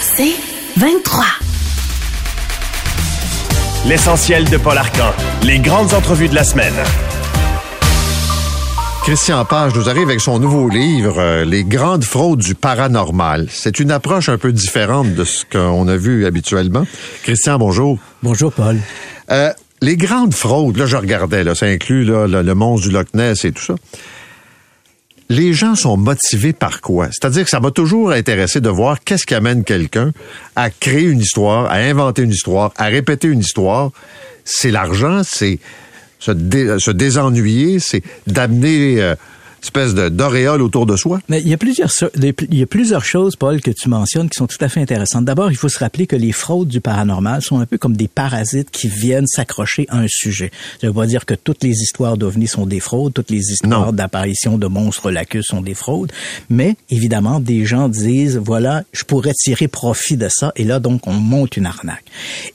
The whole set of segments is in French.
C'est 23. L'essentiel de Paul Arcan. Les grandes entrevues de la semaine. Christian Page nous arrive avec son nouveau livre, euh, Les grandes fraudes du paranormal. C'est une approche un peu différente de ce qu'on a vu habituellement. Christian, bonjour. Bonjour, Paul. Euh, les grandes fraudes, là, je regardais, là, ça inclut là, le, le monstre du Loch Ness et tout ça. Les gens sont motivés par quoi? C'est-à-dire que ça m'a toujours intéressé de voir qu'est-ce qui amène quelqu'un à créer une histoire, à inventer une histoire, à répéter une histoire. C'est l'argent, c'est se, dé- se désennuyer, c'est d'amener euh, espèce de- d'auréole autour de soi. Mais il y a plusieurs il y a plusieurs choses, Paul, que tu mentionnes qui sont tout à fait intéressantes. D'abord, il faut se rappeler que les fraudes du paranormal sont un peu comme des parasites qui viennent s'accrocher à un sujet. Ça veut pas dire que toutes les histoires d'ovnis sont des fraudes, toutes les histoires d'apparition de monstres lacus sont des fraudes, mais évidemment, des gens disent voilà, je pourrais tirer profit de ça et là donc on monte une arnaque.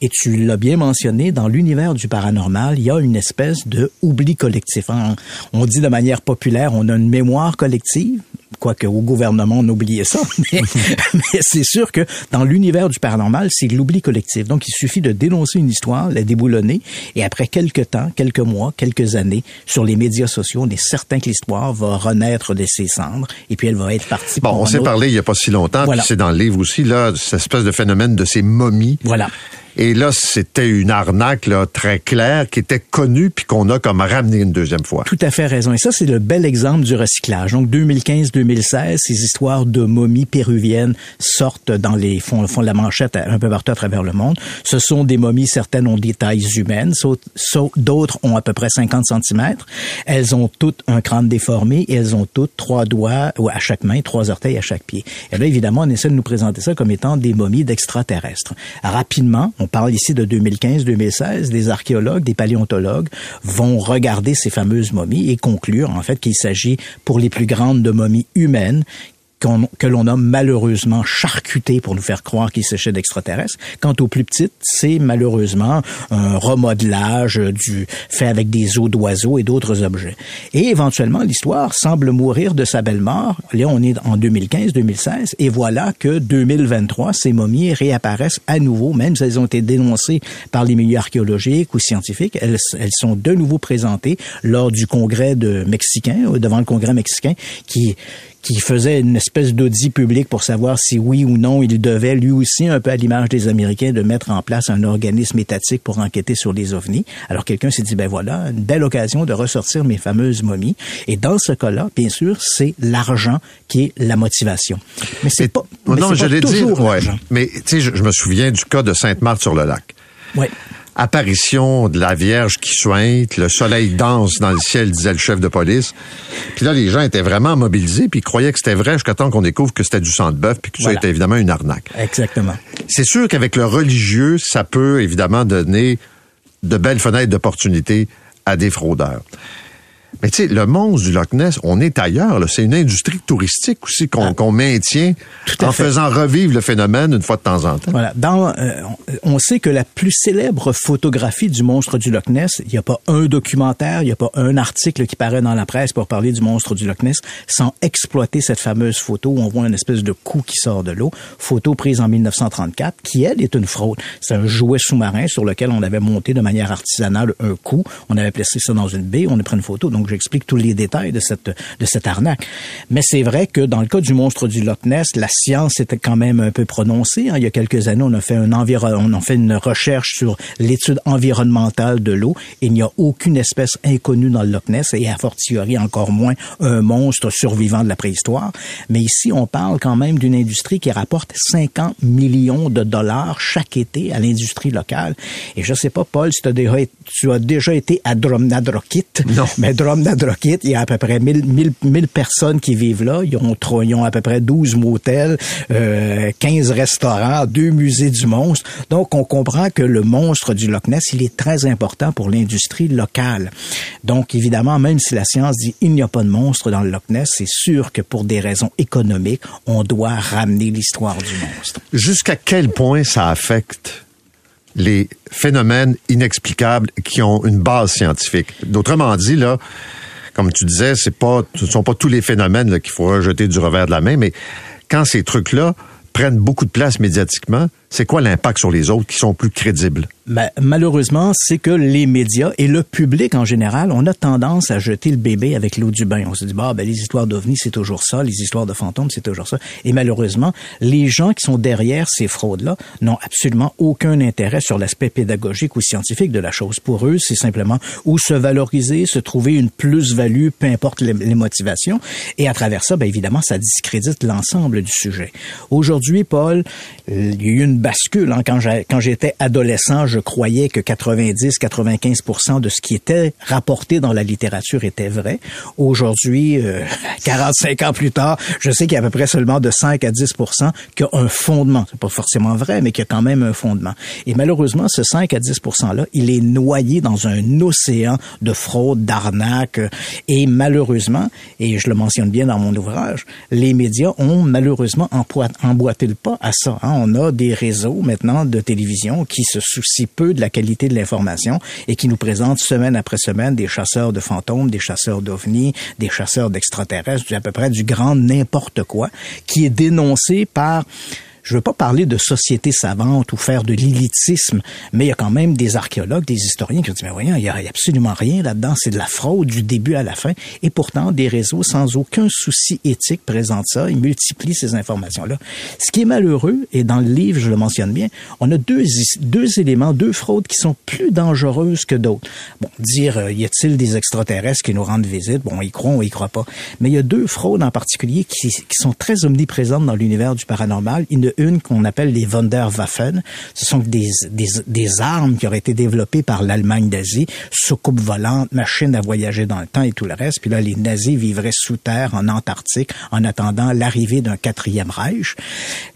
Et tu l'as bien mentionné, dans l'univers du paranormal, il y a une espèce de oubli collectif. hein. On dit de manière populaire, on a une mémoire collective, quoique au gouvernement on oubliait ça, mais, mais c'est sûr que dans l'univers du paranormal, c'est l'oubli collectif. Donc il suffit de dénoncer une histoire, la déboulonner, et après quelques temps, quelques mois, quelques années, sur les médias sociaux, on est certain que l'histoire va renaître de ses cendres, et puis elle va être partie Bon, on s'est autre- parlé il y a pas si longtemps, Voilà. puis c'est dans le livre aussi, là, cette espèce de phénomène de ces momies. Voilà. Et là, c'était une arnaque là, très claire qui était connue puis qu'on a comme ramené une deuxième fois. Tout à fait raison. Et ça, c'est le bel exemple du recyclage. Donc, 2015-2016, ces histoires de momies péruviennes sortent dans les font, font la manchette un peu partout à travers le monde. Ce sont des momies, certaines ont des tailles humaines, d'autres ont à peu près 50 cm. Elles ont toutes un crâne déformé et elles ont toutes trois doigts à chaque main, trois orteils à chaque pied. Et là, évidemment, on essaie de nous présenter ça comme étant des momies d'extraterrestres. Rapidement, on parle ici de 2015-2016, des archéologues, des paléontologues vont regarder ces fameuses momies et conclure en fait qu'il s'agit pour les plus grandes de momies humaines que l'on a malheureusement charcuté pour nous faire croire qu'il s'agit d'extraterrestres. Quant aux plus petites, c'est malheureusement un remodelage du fait avec des os d'oiseaux et d'autres objets. Et éventuellement, l'histoire semble mourir de sa belle mort. Là, on est en 2015-2016 et voilà que 2023, ces momies réapparaissent à nouveau, même si elles ont été dénoncées par les milieux archéologiques ou scientifiques, elles, elles sont de nouveau présentées lors du congrès de mexicain, euh, devant le congrès mexicain, qui qui faisait une espèce d'audit public pour savoir si oui ou non il devait lui aussi, un peu à l'image des Américains, de mettre en place un organisme étatique pour enquêter sur les ovnis. Alors quelqu'un s'est dit, ben voilà, une belle occasion de ressortir mes fameuses momies. Et dans ce cas-là, bien sûr, c'est l'argent qui est la motivation. Mais c'est pas, mais non, je pas l'ai dit. toujours Ouais. l'argent. Mais tu sais, je, je me souviens du cas de Sainte-Marthe-sur-le-Lac. Ouais. Apparition de la Vierge qui sointe, le soleil danse dans le ciel, disait le chef de police. Puis là, les gens étaient vraiment mobilisés, puis ils croyaient que c'était vrai jusqu'à temps qu'on découvre que c'était du sang de bœuf, puis que Voilà. ça était évidemment une arnaque. Exactement. C'est sûr qu'avec le religieux, ça peut évidemment donner de belles fenêtres d'opportunité à des fraudeurs. Mais tu sais, le monstre du Loch Ness, on est ailleurs. là. C'est une industrie touristique aussi qu'on maintient Ah. À en fait. faisant revivre le phénomène une fois de temps en temps. Voilà. Dans, euh, on sait que la plus célèbre photographie du monstre du Loch Ness, il n'y a pas un documentaire, il n'y a pas un article qui paraît dans la presse pour parler du monstre du Loch Ness sans exploiter cette fameuse photo où on voit une espèce de cou qui sort de l'eau. Photo prise en 1934, qui elle est une fraude. C'est un jouet sous-marin sur lequel on avait monté de manière artisanale un cou. On avait placé ça dans une baie, on a pris une photo. Donc j'explique tous les détails de cette de cette arnaque. Mais c'est vrai que dans le cas du monstre du Loch Ness, la science était quand même un peu prononcée. hein. Il y a quelques années, on a fait un environ, on a fait une recherche sur l'étude environnementale de l'eau. Il n'y a aucune espèce inconnue dans le Loch Ness et a fortiori encore moins un monstre survivant de la préhistoire. Mais ici, on parle quand même d'une industrie qui rapporte 50 millions de dollars chaque été à l'industrie locale. Et je sais pas, Paul, si t'as déjà, tu as déjà été à Drumnadrochit. Non. Mais Drumnadrochit, il y a à peu près 1000, 1000, 1000 personnes qui vivent là. Ils ont, ils ont à peu près 12 motels, euh, 15 restaurants, deux musées du monstre. Donc, on comprend que le monstre du Loch Ness, il est très important pour l'industrie locale. Donc, évidemment, même si la science dit il n'y a pas de monstre dans le Loch Ness, c'est sûr que pour des raisons économiques, on doit ramener l'histoire du monstre. Jusqu'à quel point ça affecte les phénomènes inexplicables qui ont une base scientifique. D'autrement dit, là, comme tu disais, c'est pas, ce ne sont pas tous les phénomènes qu'il faut rejeter du revers de la main, mais quand ces trucs-là prennent beaucoup de place médiatiquement, c'est quoi l'impact sur les autres qui sont plus crédibles? Ben, malheureusement, c'est que les médias et le public en général, on a tendance à jeter le bébé avec l'eau du bain. On se dit, bah, ben, les histoires d'ovnis, c'est toujours ça, les histoires de fantômes, c'est toujours ça. Et malheureusement, les gens qui sont derrière ces fraudes-là n'ont absolument aucun intérêt sur l'aspect pédagogique ou scientifique de la chose. Pour eux, c'est simplement où se valoriser, se trouver une plus-value, peu importe les, motivations. Et à travers ça, ben, évidemment, ça discrédite l'ensemble du sujet. Aujourd'hui, Paul, il y a eu une bascule. Hein. Quand j'étais adolescent, je croyais que 90-95% de ce qui était rapporté dans la littérature était vrai. Aujourd'hui, 45 euh, ans plus tard, je sais qu'il y a à peu près seulement de 5 à 10% qui a un fondement. C'est pas forcément vrai, mais qui a quand même un fondement. Et malheureusement, ce 5 à 10%-là, il est noyé dans un océan de fraude, d'arnaque. Et malheureusement, et je le mentionne bien dans mon ouvrage, les médias ont malheureusement emboîté le pas à ça. Hein. On a des réseaux maintenant de télévision qui se soucient peu de la qualité de l'information et qui nous présentent semaine après semaine des chasseurs de fantômes, des chasseurs d'ovnis, des chasseurs d'extraterrestres, à peu près du grand n'importe quoi, qui est dénoncé par je veux pas parler de société savante ou faire de l'élitisme, mais il y a quand même des archéologues, des historiens qui ont dit, mais voyons, il y a absolument rien là-dedans, c'est de la fraude du début à la fin. Et pourtant, des réseaux sans aucun souci éthique présentent ça, ils multiplient ces informations-là. Ce qui est malheureux, et dans le livre, je le mentionne bien, on a deux, deux éléments, deux fraudes qui sont plus dangereuses que d'autres. Bon, dire, euh, y a-t-il des extraterrestres qui nous rendent visite? Bon, ils croient ou ils croient pas. Mais il y a deux fraudes en particulier qui, qui sont très omniprésentes dans l'univers du paranormal. Il une qu'on appelle les Wunderwaffen. Ce sont des, des, des armes qui auraient été développées par l'Allemagne d'Asie, soucoupes volantes, machines à voyager dans le temps et tout le reste. Puis là, les nazis vivraient sous terre en Antarctique en attendant l'arrivée d'un quatrième Reich.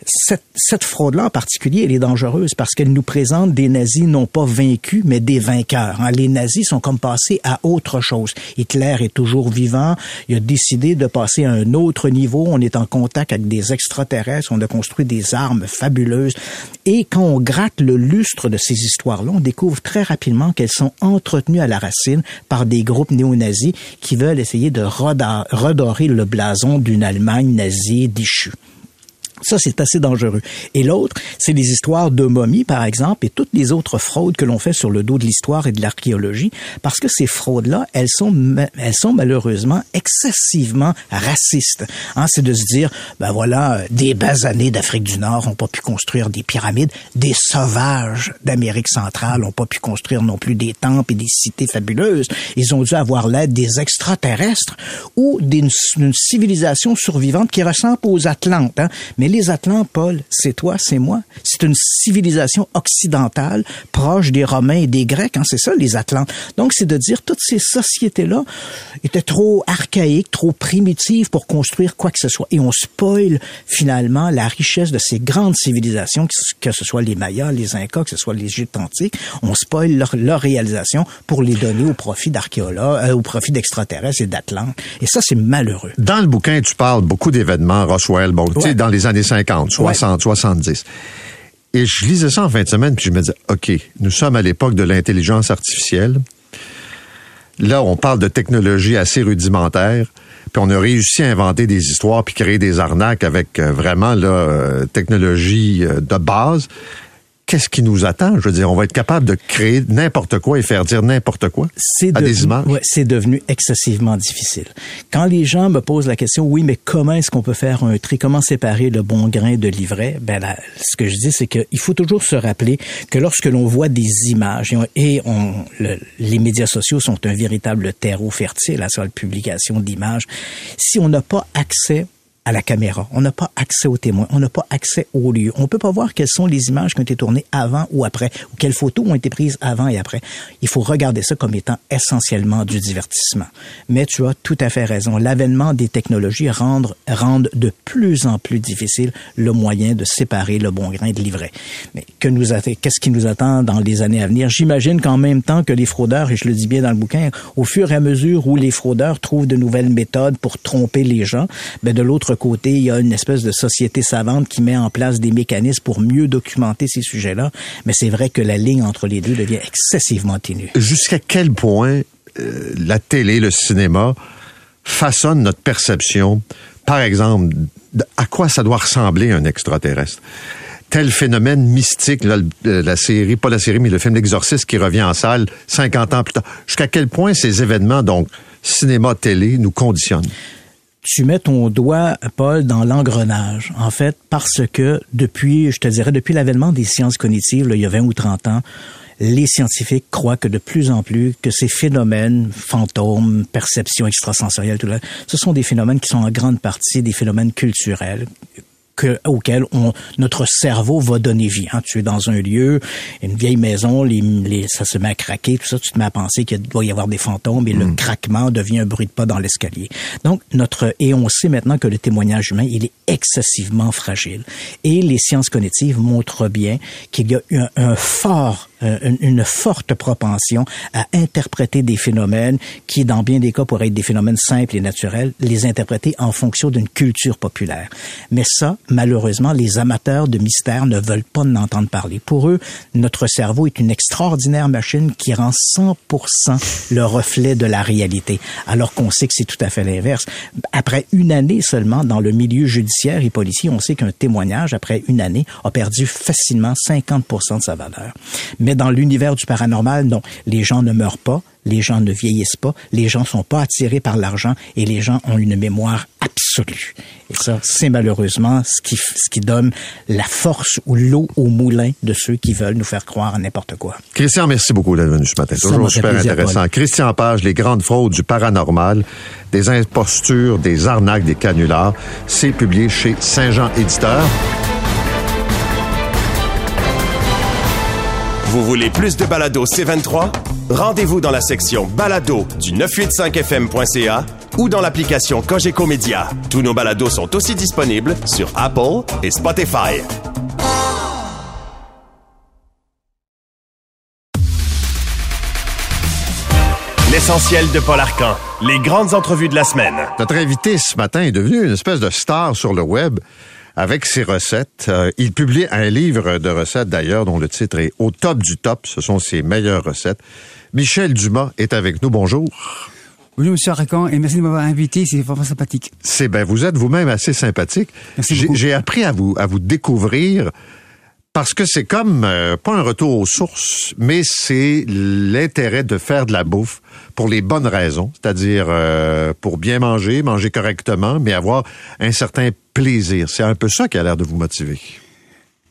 Cette, cette fraude-là en particulier, elle est dangereuse parce qu'elle nous présente des nazis non pas vaincus, mais des vainqueurs. Hein. Les nazis sont comme passés à autre chose. Hitler est toujours vivant. Il a décidé de passer à un autre niveau. On est en contact avec des extraterrestres. On a construit des armes fabuleuses. Et quand on gratte le lustre de ces histoires-là, on découvre très rapidement qu'elles sont entretenues à la racine par des groupes néo-nazis qui veulent essayer de redorer le blason d'une Allemagne nazie déchue. Ça, c'est assez dangereux. Et l'autre, c'est les histoires de momies, par exemple, et toutes les autres fraudes que l'on fait sur le dos de l'histoire et de l'archéologie, parce que ces fraudes-là, elles sont, elles sont malheureusement excessivement racistes. Hein, c'est de se dire, ben voilà, des basanés d'Afrique du Nord n'ont pas pu construire des pyramides, des sauvages d'Amérique centrale n'ont pas pu construire non plus des temples et des cités fabuleuses. Ils ont dû avoir l'aide des extraterrestres ou d'une civilisation survivante qui ressemble aux Atlantes. Hein. Mais les Atlantes, Paul, c'est toi, c'est moi. C'est une civilisation occidentale proche des Romains et des Grecs. Hein, c'est ça, les Atlantes. Donc, c'est de dire toutes ces sociétés-là étaient trop archaïques, trop primitives pour construire quoi que ce soit. Et on spoil finalement la richesse de ces grandes civilisations, que ce soit les Mayas, les Incas, que ce soit l'Égypte antique. On spoil leur, leur réalisation pour les donner au profit d'archéologues, euh, au profit d'extraterrestres et d'Atlantes. Et ça, c'est malheureux. Dans le bouquin, tu parles beaucoup d'événements, Roswell, bon, tu sais, dans les années 50, 60, 70. Et je lisais ça en fin de semaine, puis je me disais, OK, nous sommes à l'époque de l'intelligence artificielle. Là, on parle de technologie assez rudimentaire, puis on a réussi à inventer des histoires puis créer des arnaques avec euh, vraiment la euh, technologie euh, de base qu'est-ce qui nous attend? Je veux dire, on va être capable de créer n'importe quoi et faire dire n'importe quoi à des images? Ouais, c'est devenu excessivement difficile. Quand les gens me posent la question, oui, mais comment est-ce qu'on peut faire un tri? Comment séparer le bon grain de l'ivraie? Ben, ce que je dis, c'est qu'il faut toujours se rappeler que lorsque l'on voit des images et, on, les médias sociaux sont un véritable terreau fertile à la publication d'images, si on n'a pas accès à la caméra. On n'a pas accès aux témoins. On n'a pas accès au lieu. On peut pas voir quelles sont les images qui ont été tournées avant ou après, ou quelles photos ont été prises avant et après. Il faut regarder ça comme étant essentiellement du divertissement. Mais tu as tout à fait raison. L'avènement des technologies rendent, rendent de plus en plus difficile le moyen de séparer le bon grain de l'ivraie. Mais que nous qu'est-ce qui nous attend dans les années à venir? J'imagine qu'en même temps que les fraudeurs, et je le dis bien dans le bouquin, au fur et à mesure où les fraudeurs trouvent de nouvelles méthodes pour tromper les gens, ben de l'autre côté, il y a une espèce de société savante qui met en place des mécanismes pour mieux documenter ces sujets-là. Mais c'est vrai que la ligne entre les deux devient excessivement ténue. Jusqu'à quel point euh, la télé, le cinéma façonne notre perception, par exemple, à quoi ça doit ressembler un extraterrestre? Tel phénomène mystique, la série, pas la série, mais le film L'Exorciste qui revient en salle 50 ans plus tard. Jusqu'à quel point ces événements, donc cinéma, télé, nous conditionnent? Tu mets ton doigt, Paul, dans l'engrenage. En fait, parce que depuis, je te dirais, depuis l'avènement des sciences cognitives, il y a 20 ou 30 ans, les scientifiques croient que de plus en plus que ces phénomènes, fantômes, perceptions extrasensorielles, tout là, ce sont des phénomènes qui sont en grande partie des phénomènes culturels, que, auquel on, notre cerveau va donner vie. Hein. Tu es dans un lieu, une vieille maison, les, les, ça se met à craquer, tout ça, tu te mets à penser qu'il doit y avoir des fantômes et le mm. craquement devient un bruit de pas dans l'escalier. Donc, notre, et on sait maintenant que le témoignage humain, il est excessivement fragile. Et les sciences cognitives montrent bien qu'il y a un, un fort euh, une, forte propension à interpréter des phénomènes qui, dans bien des cas, pourraient être des phénomènes simples et naturels, les interpréter en fonction d'une culture populaire. Mais ça, malheureusement, les amateurs de mystère ne veulent pas en entendre parler. Pour eux, notre cerveau est une extraordinaire machine qui rend 100% le reflet de la réalité, alors qu'on sait que c'est tout à fait l'inverse. Après une année seulement dans le milieu judiciaire et policier, on sait qu'un témoignage, après une année, a perdu facilement 50% de sa valeur. Mais dans l'univers du paranormal, non, les gens ne meurent pas, les gens ne vieillissent pas, les gens sont pas attirés par l'argent et les gens ont une mémoire absolue. Et ça, c'est malheureusement ce qui, ce qui donne la force ou l'eau au moulin de ceux qui veulent nous faire croire à n'importe quoi. Christian, merci beaucoup d'être venu ce matin. Toujours super intéressant. Christian Page, les grandes fraudes du paranormal, des impostures, des arnaques, des canulars. C'est publié chez Saint-Jean Éditeur. Vous voulez plus de balado C23? Rendez-vous dans la section balado du 985fm.ca ou dans l'application Cogeco Média. Tous nos balados sont aussi disponibles sur Apple et Spotify. L'essentiel de Paul Arcan. Les grandes entrevues de la semaine. Notre invité ce matin est devenu une espèce de star sur le web avec ses recettes. Euh, il publie un livre de recettes d'ailleurs dont le titre est Au top du top. Ce sont ses meilleures recettes. Michel Dumas est avec nous. Bonjour. Bonjour, Monsieur Arcan, et merci de m'avoir invité. C'est vraiment sympathique. C'est ben, vous êtes vous-même assez sympathique. J'ai appris à vous à vous découvrir parce que c'est comme euh, pas un retour aux sources, mais c'est l'intérêt de faire de la bouffe pour les bonnes raisons, c'est-à-dire euh, pour bien manger, manger correctement, mais avoir un certain plaisir. C'est un peu ça qui a l'air de vous motiver.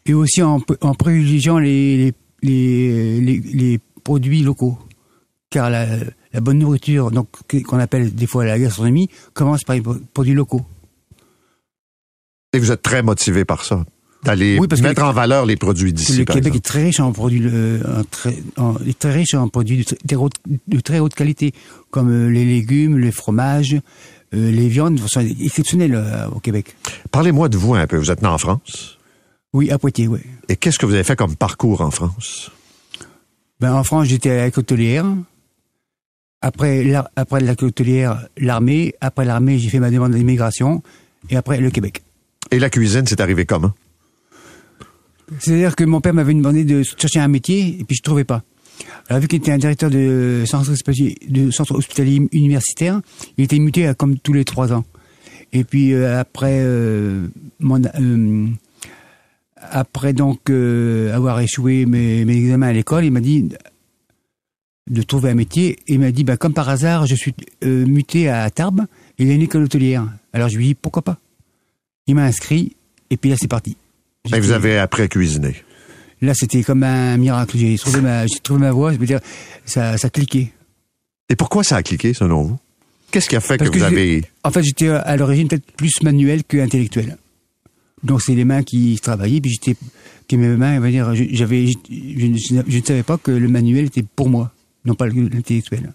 Et aussi en, en privilégiant les, les, les, les, produits locaux. Car la, la bonne nourriture, donc qu'on appelle des fois la gastronomie, commence par les produits locaux. Et vous êtes très motivé par ça d'aller mettre en valeur les produits d'ici. Le Québec est très riche en produits, euh, très, est très riche en produits de, très haute qualité, comme euh, les légumes, les fromages, euh, les viandes sont exceptionnelles au Québec. Parlez-moi de vous un peu. Vous êtes né en France? Oui, à Poitiers, oui. Et qu'est-ce que vous avez fait comme parcours en France? Ben en France, j'étais à la hôtelière. Après, la, après la hôtelière, l'armée. Après l'armée, j'ai fait ma demande d'immigration. Et après, le Québec. Et la cuisine, c'est arrivé comment? C'est-à-dire que mon père m'avait demandé de chercher un métier et puis je trouvais pas. Alors vu qu'il était un directeur de centre, de centre hospitalier universitaire, il était muté à, comme tous les trois ans. Et puis euh, après euh, mon, euh, après donc avoir échoué mes, mes examens à l'école, il m'a dit de trouver un métier et il m'a dit bah comme par hasard je suis muté à Tarbes et il y a une école hôtelière. Alors je lui ai dit pourquoi pas? Il m'a inscrit et puis là c'est parti. Et vous avez appris à cuisiner? Là, c'était comme un miracle. J'ai trouvé ma, j'ai trouvé ma voix. Je veux dire, ça, ça cliquait. Et pourquoi ça a cliqué, selon vous? Qu'est-ce qui a fait que, vous avez... En fait, j'étais à l'origine peut-être plus manuel que intellectuel. Donc, c'est les mains qui travaillaient, puis j'étais, que mes mains, va dire, j'avais, je, ne savais pas que le manuel était pour moi, non pas l'intellectuel.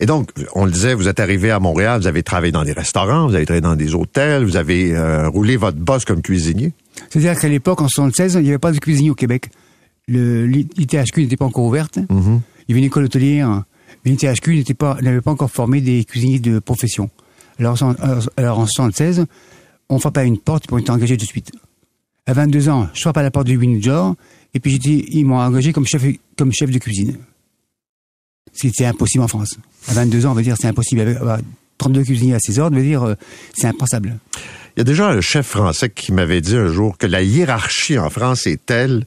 Et donc, on le disait, vous êtes arrivé à Montréal, vous avez travaillé dans des restaurants, vous avez travaillé dans des hôtels, vous avez euh, roulé votre boss comme cuisinier. C'est-à-dire qu'à l'époque, en 76, il n'y avait pas de cuisinier au Québec. L'ITHQ n'était pas encore ouverte. Mm-hmm. Il y avait une école hôtelière, mais l'ITHQ n'avait pas, pas encore formé des cuisiniers de profession. Alors, en, alors en 76, on frappe à une porte pour être engagé de suite. À 22 ans, je frappe à la porte du Windsor, et puis ils m'ont engagé comme chef, comme chef de cuisine. C'était impossible en France. À 22 ans, on va dire, c'est impossible. 32 cuisiniers à ses ordres, veut dire, euh, c'est impensable. Il y a déjà un chef français qui m'avait dit un jour que la hiérarchie en France est telle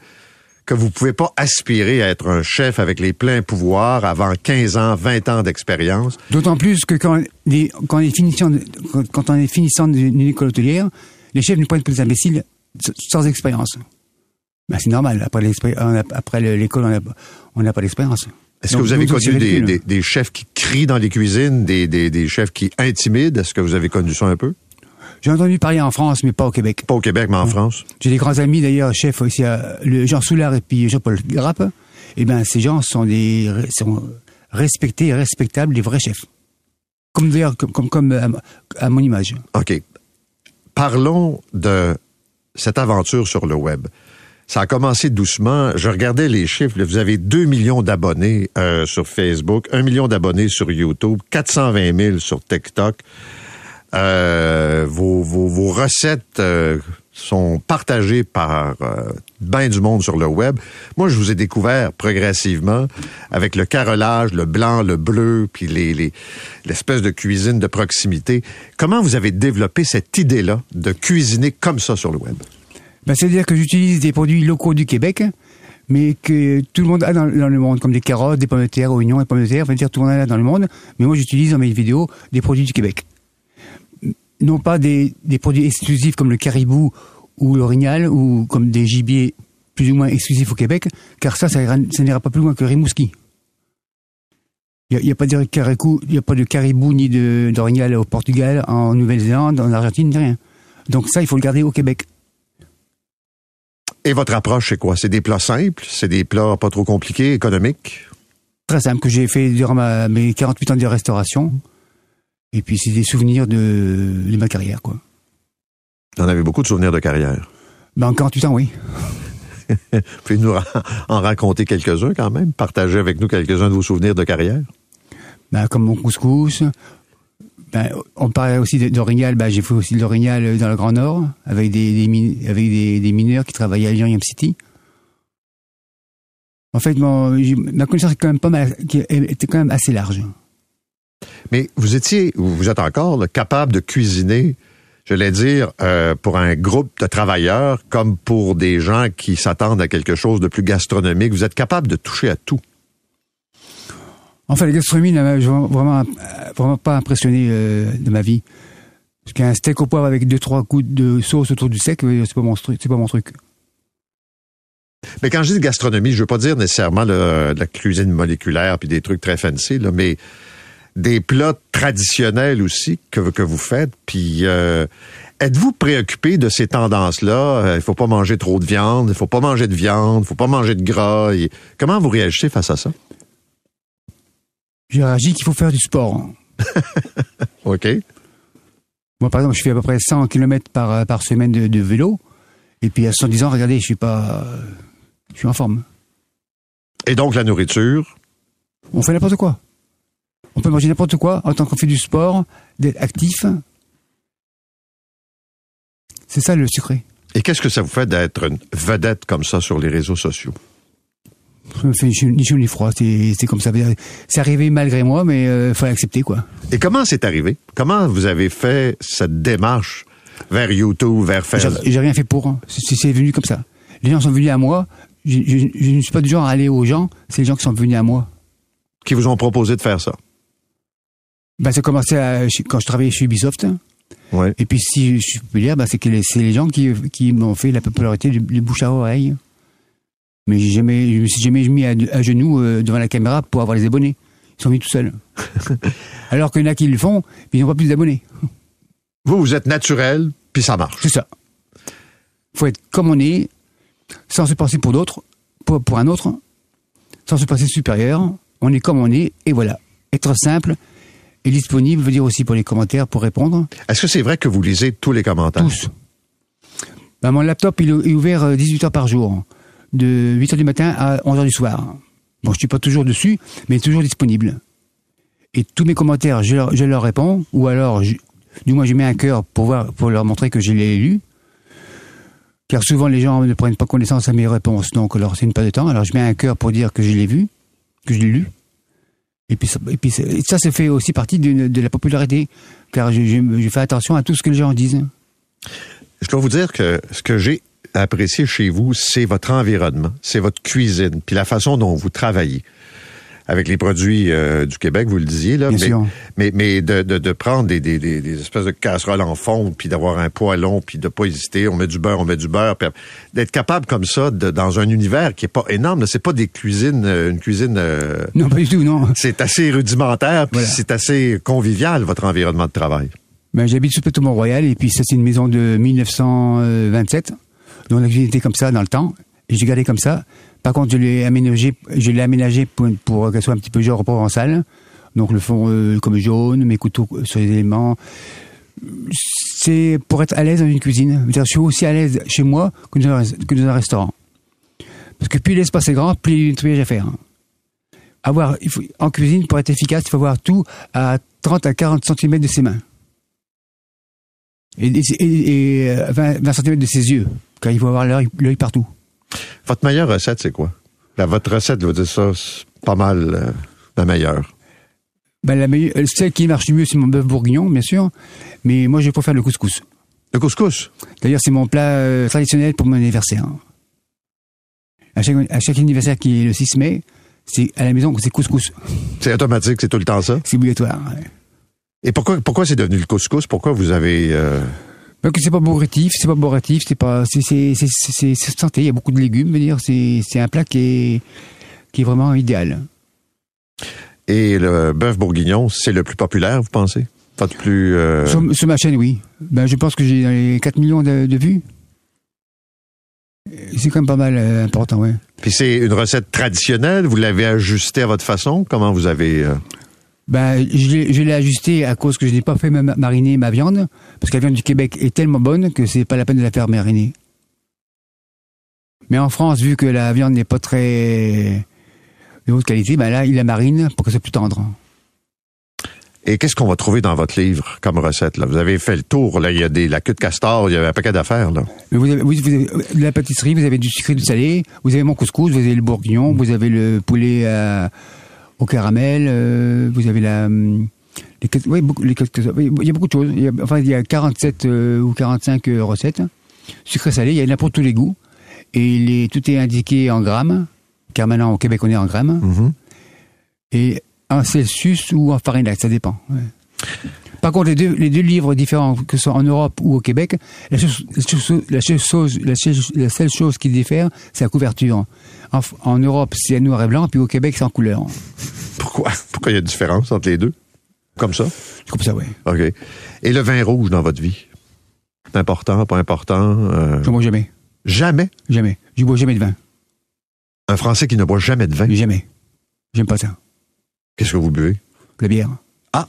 que vous pouvez pas aspirer à être un chef avec les pleins pouvoirs avant 15 ans, 20 ans d'expérience. D'autant plus que quand, les- quand, on est finissant de- quand- on est finissant d'une école hôtelière, les chefs ne prennent pas des imbéciles sans expérience. Ben, c'est normal. Après on l'école, on on n'a pas d'expérience. Est-ce que vous avez connu des, ridicule. des- des chefs qui crient dans les cuisines, des, chefs qui intimident? Est-ce que vous avez connu ça un peu? J'ai entendu parler en France, mais pas au Québec. Pas au Québec, mais en France. J'ai des grands amis d'ailleurs, chefs aussi, à- le Jean Soulard et puis Jean-Paul Grappe. Eh ben, ces gens sont des sont respectés et respectables, des vrais chefs. Comme d'ailleurs, comme, comme, comme à, à mon image. OK. Parlons de cette aventure sur le web. Ça a commencé doucement. Je regardais les chiffres. Vous avez 2 millions d'abonnés euh, sur Facebook, 1 million d'abonnés sur YouTube, 420 000 sur TikTok. Euh, vos, vos, vos recettes euh, sont partagées par euh, ben du monde sur le web. Moi, je vous ai découvert progressivement avec le carrelage, le blanc, le bleu, puis les, les, l'espèce de cuisine de proximité. Comment vous avez développé cette idée-là de cuisiner comme ça sur le web? Ben, C'est-à-dire que j'utilise des produits locaux du Québec, mais que tout le monde a dans, le monde, comme des carottes, des pommes de terre, oignons et pommes de terre, enfin, dire tout le monde a dans le monde, mais moi j'utilise dans mes vidéos des produits du Québec. Non pas des, des produits exclusifs comme le caribou ou l'orignal, ou comme des gibiers plus ou moins exclusifs au Québec, car ça, ça, ira- ça n'ira pas plus loin que Rimouski. Il n'y a, pas de caribou, a pas de caribou ni d'orignal au Portugal, en Nouvelle-Zélande, en Argentine, rien. Donc ça, il faut le garder au Québec. Et votre approche, c'est quoi? C'est des plats simples? C'est des plats pas trop compliqués, économiques? très simple que j'ai fait durant ma, mes 48 ans de restauration. Et puis c'est des souvenirs de, de ma carrière, quoi. Vous en avez beaucoup de souvenirs de carrière. Ben, en 48 ans, oui. Pouvez nous en raconter quelques-uns quand même? Partager avec nous quelques-uns de vos souvenirs de carrière? Ben, comme mon couscous. Ben, on parlait aussi d'orignal. Ben, j'ai fait aussi de l'orignal dans le Grand Nord avec des, mineurs qui travaillaient à Lyon City. En fait, ma connaissance était quand même assez large. Mais vous étiez, ou vous êtes encore capable de cuisiner, je vais dire, euh, pour un groupe de travailleurs comme pour des gens qui s'attendent à quelque chose de plus gastronomique. Vous êtes capable de toucher à tout. Enfin, la gastronomie n'a vraiment, vraiment pas impressionné euh, de ma vie. Parce qu'un steak au poivre avec deux trois coups de sauce autour du steak, euh, c'est pas mon truc. C'est pas mon truc. Mais quand je dis gastronomie, je veux pas dire nécessairement la cuisine moléculaire puis des trucs très fancy, mais des plats traditionnels aussi que, que vous faites. Puis euh, êtes-vous préoccupé de ces tendances-là? Euh, Il faut pas manger trop de viande, il faut pas manger de viande, il faut pas manger de gras. Comment vous réagissez face à ça? J'ai réagi qu'il faut faire du sport. Ok. Moi, par exemple, je fais à peu près 100 km par, par semaine de, de vélo. Et puis à 70 ans, regardez, je suis pas, euh, je suis en forme. Et donc la nourriture? On fait n'importe quoi. On peut manger n'importe quoi en tant qu'on fait du sport, d'être actif. C'est ça le secret. Et qu'est-ce que ça vous fait d'être une vedette comme ça sur les réseaux sociaux? Fait ni chaud ni froid. C'est comme ça. C'est arrivé malgré moi, mais il fallait accepter quoi. Et comment c'est arrivé? Comment vous avez fait cette démarche vers YouTube, vers Facebook j'ai rien fait pour. hein. C'est venu comme ça. Les gens sont venus à moi. Je, je- je ne suis pas du genre à aller aux gens. C'est les gens qui sont venus à moi. qui vous ont proposé de faire ça? Ben, ça a commencé à- quand je travaillais chez Ubisoft. Ouais. Et puis, si je peux dire, ben, c'est que c'est les gens qui, qui m'ont fait la popularité du, du bouche à oreille. Mais j'ai jamais, je me suis jamais mis à, à genoux euh, devant la caméra pour avoir les abonnés. Ils sont venus tout seuls. Alors qu'il y en a qui le font, mais ils n'ont pas plus d'abonnés. Vous, vous êtes naturel, puis ça marche. C'est ça. faut être comme on est, sans se passer pour d'autres, pour, pour un autre, sans se passer supérieur. On est comme on est, et voilà. Être simple et disponible veut dire aussi pour les commentaires, pour répondre. Est-ce que c'est vrai que vous lisez tous les commentaires? Tous. Ben, mon laptop, il est ouvert euh, 18 heures par jour, de 8 heures du matin à 11 heures du soir. Bon, je suis pas toujours dessus, mais toujours disponible. Et tous mes commentaires, je leur, réponds, ou alors, du moins, je mets un cœur pour voir, pour leur montrer que je l'ai lu. Car souvent, les gens ne prennent pas connaissance à mes réponses, donc alors c'est une perte de temps. Alors, je mets un cœur pour dire que je l'ai vu, que je l'ai lu. Et puis, et ça, ça, fait aussi partie de, la popularité, car je fais attention à tout ce que les gens disent. Je dois vous dire que ce que j'ai apprécié chez vous, c'est votre environnement, c'est votre cuisine, puis la façon dont vous travaillez avec les produits euh, du Québec, vous le disiez là, Bien mais, sûr. mais mais de, de, de prendre des, des, des, espèces de casseroles en fond, puis d'avoir un poêlon, puis de pas hésiter, on met du beurre, on met du beurre, puis d'être capable comme ça de, dans un univers qui est pas énorme, c'est pas des cuisines, euh, une cuisine. euh, Non, pas du tout, non. c'est assez rudimentaire, puis Voilà. c'est assez convivial votre environnement de travail. Ben, j'habite sous Plateau Mont-Royal, et puis ça, c'est une maison de 1927, dont la cuisine était comme ça dans le temps, et j'ai gardé comme ça. Par contre, je l'ai aménagé, je l'ai aménagé pour, qu'elle soit un petit peu genre provençal. Donc le fond euh, comme jaune, mes couteaux sur les éléments. C'est pour être à l'aise dans une cuisine. Je Je suis aussi à l'aise chez moi que dans un, restaurant. Parce que plus l'espace est grand, plus il y a du nettoyage à faire. Avoir, en cuisine, pour être efficace, il faut avoir tout à 30 à 40 cm de ses mains. Et, et, et, euh, 20, 20 cm de ses yeux, car il faut avoir l'œil partout. Votre meilleure recette, c'est quoi? La, votre recette, je veux dire ça, c'est pas mal euh, la meilleure. Ben, la meilleure, celle qui marche le mieux, c'est mon bœuf bourguignon, bien sûr. Mais moi, je préfère le couscous. Le couscous? D'ailleurs, c'est mon plat euh, traditionnel pour mon anniversaire. À chaque, à chaque anniversaire qui est le 6 mai, c'est à la maison, c'est couscous. C'est automatique, c'est tout le temps ça? C'est obligatoire. ouais. Et pourquoi, pourquoi c'est devenu le couscous? Pourquoi vous avez... euh, Donc c'est pas bourratif, c'est pas bourratif, c'est pas, c'est, c'est, c'est, c'est, c'est santé. Il y a beaucoup de légumes, dire, c'est, c'est un plat qui est, qui est vraiment idéal. Et le bœuf bourguignon, c'est le plus populaire, vous pensez? Votre plus... euh, Sur, sur ma chaîne, oui. Ben, je pense que j'ai dans les 4 millions de, de vues. C'est quand même pas mal euh, important, ouais. Puis c'est une recette traditionnelle, vous l'avez ajustée à votre façon? Comment vous avez... euh, Ben, je l'ai, ajusté à cause que je n'ai pas fait ma- mariner ma viande, parce que la viande du Québec est tellement bonne que c'est pas la peine de la faire mariner. Mais en France, vu que la viande n'est pas très de haute qualité, ben là, il la marine pour que ce soit plus tendre. Et qu'est-ce qu'on va trouver dans votre livre comme recette? Là? Vous avez fait le tour, là, il y a des, la queue de castor, il y a un paquet d'affaires. Là. Mais vous avez, oui, vous avez de la pâtisserie, vous avez du sucré, du salé, vous avez mon couscous, vous avez le bourguignon, vous avez le poulet euh, au caramel, euh, vous avez la... hum, Les, oui, beaucoup, les, il y a beaucoup de choses. Il y a, enfin, il y a 47 euh, ou 45 euh, recettes. Sucré salé, il y en a pour tous les goûts. Et les, tout est indiqué en grammes, car maintenant au Québec on est en grammes. Mhm. Et en Celsius ou en Fahrenheit, ça dépend. ouais. Par contre, les deux, les deux livres différents, que ce soit en Europe ou au Québec, la, chose- seule chose, la seule- la seule chose qui diffère, c'est la couverture. En, Europe, c'est noir et blanc, puis au Québec, c'est en couleur. Pourquoi? Pourquoi il y a une différence entre les deux? Comme ça? Comme ça, ouais. OK. Et le vin rouge dans votre vie? Important, pas important? euh, Je bois jamais. jamais? Jamais. Je bois jamais de vin. Un Français qui ne boit jamais de vin? Jamais. J'aime pas ça. Qu'est-ce que vous buvez? La bière. Ah!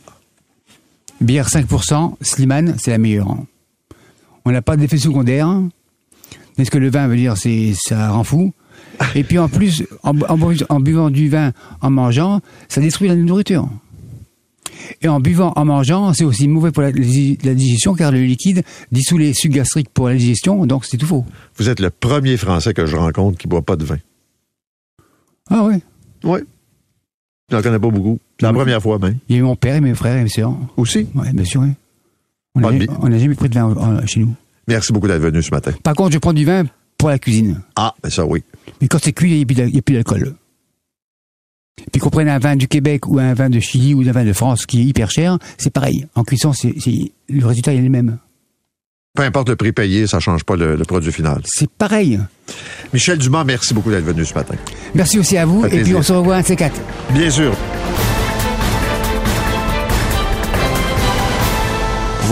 Bière 5%, Slimane, c'est la meilleure. On n'a pas d'effet secondaire. Mais ce que le vin veut dire, c'est ça rend fou? Et puis en plus, en, en bu- en buvant du vin, en mangeant, ça détruit la nourriture. Et en buvant, en mangeant, c'est aussi mauvais pour la, la digestion, car le liquide dissout les sucs gastriques pour la digestion, donc c'est tout faux. Vous êtes le premier Français que je rencontre qui boit pas de vin. Ah. Oui. Je n'en connais pas beaucoup. C'est la Oui. première fois, même. Il y a eu mon père et mes frères et mes sœurs. Aussi? Ouais, bien sûr, oui. On n'a jamais, pris de vin euh, chez nous. Merci beaucoup d'être venu ce matin. Par contre, je prends du vin pour la cuisine. Ah, ben ça, oui. Mais quand c'est cuit, il n'y a plus d'alcool. Puis qu'on prenne un vin du Québec ou un vin de Chili ou un vin de France qui est hyper cher, c'est pareil. En cuisson, c'est, le résultat est le même. Peu importe le prix payé, ça change pas le, le produit final. C'est pareil. Michel Dumas, merci beaucoup d'être venu ce matin. Merci aussi à vous. Et puis on se revoit un de ces quatre. Bien sûr.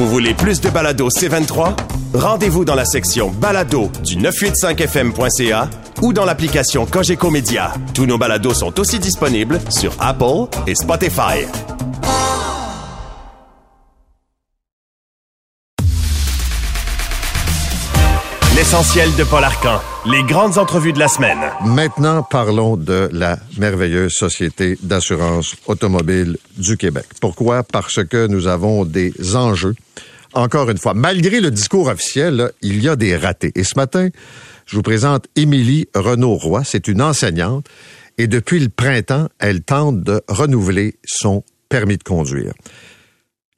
Vous voulez plus de balado C23? Rendez-vous dans la section balado du 985fm.ca ou dans l'application Cogeco Média. Tous nos balados sont aussi disponibles sur Apple et Spotify. L'essentiel de Paul Arcan. Les grandes entrevues de la semaine. Maintenant, parlons de la merveilleuse Société d'assurance automobile du Québec. Pourquoi? Parce que nous avons des enjeux. Encore une fois, malgré le discours officiel, là, il y a des ratés. Et ce matin, je vous présente Émilie Renaud-Roy. C'est une enseignante et depuis le printemps, elle tente de renouveler son permis de conduire.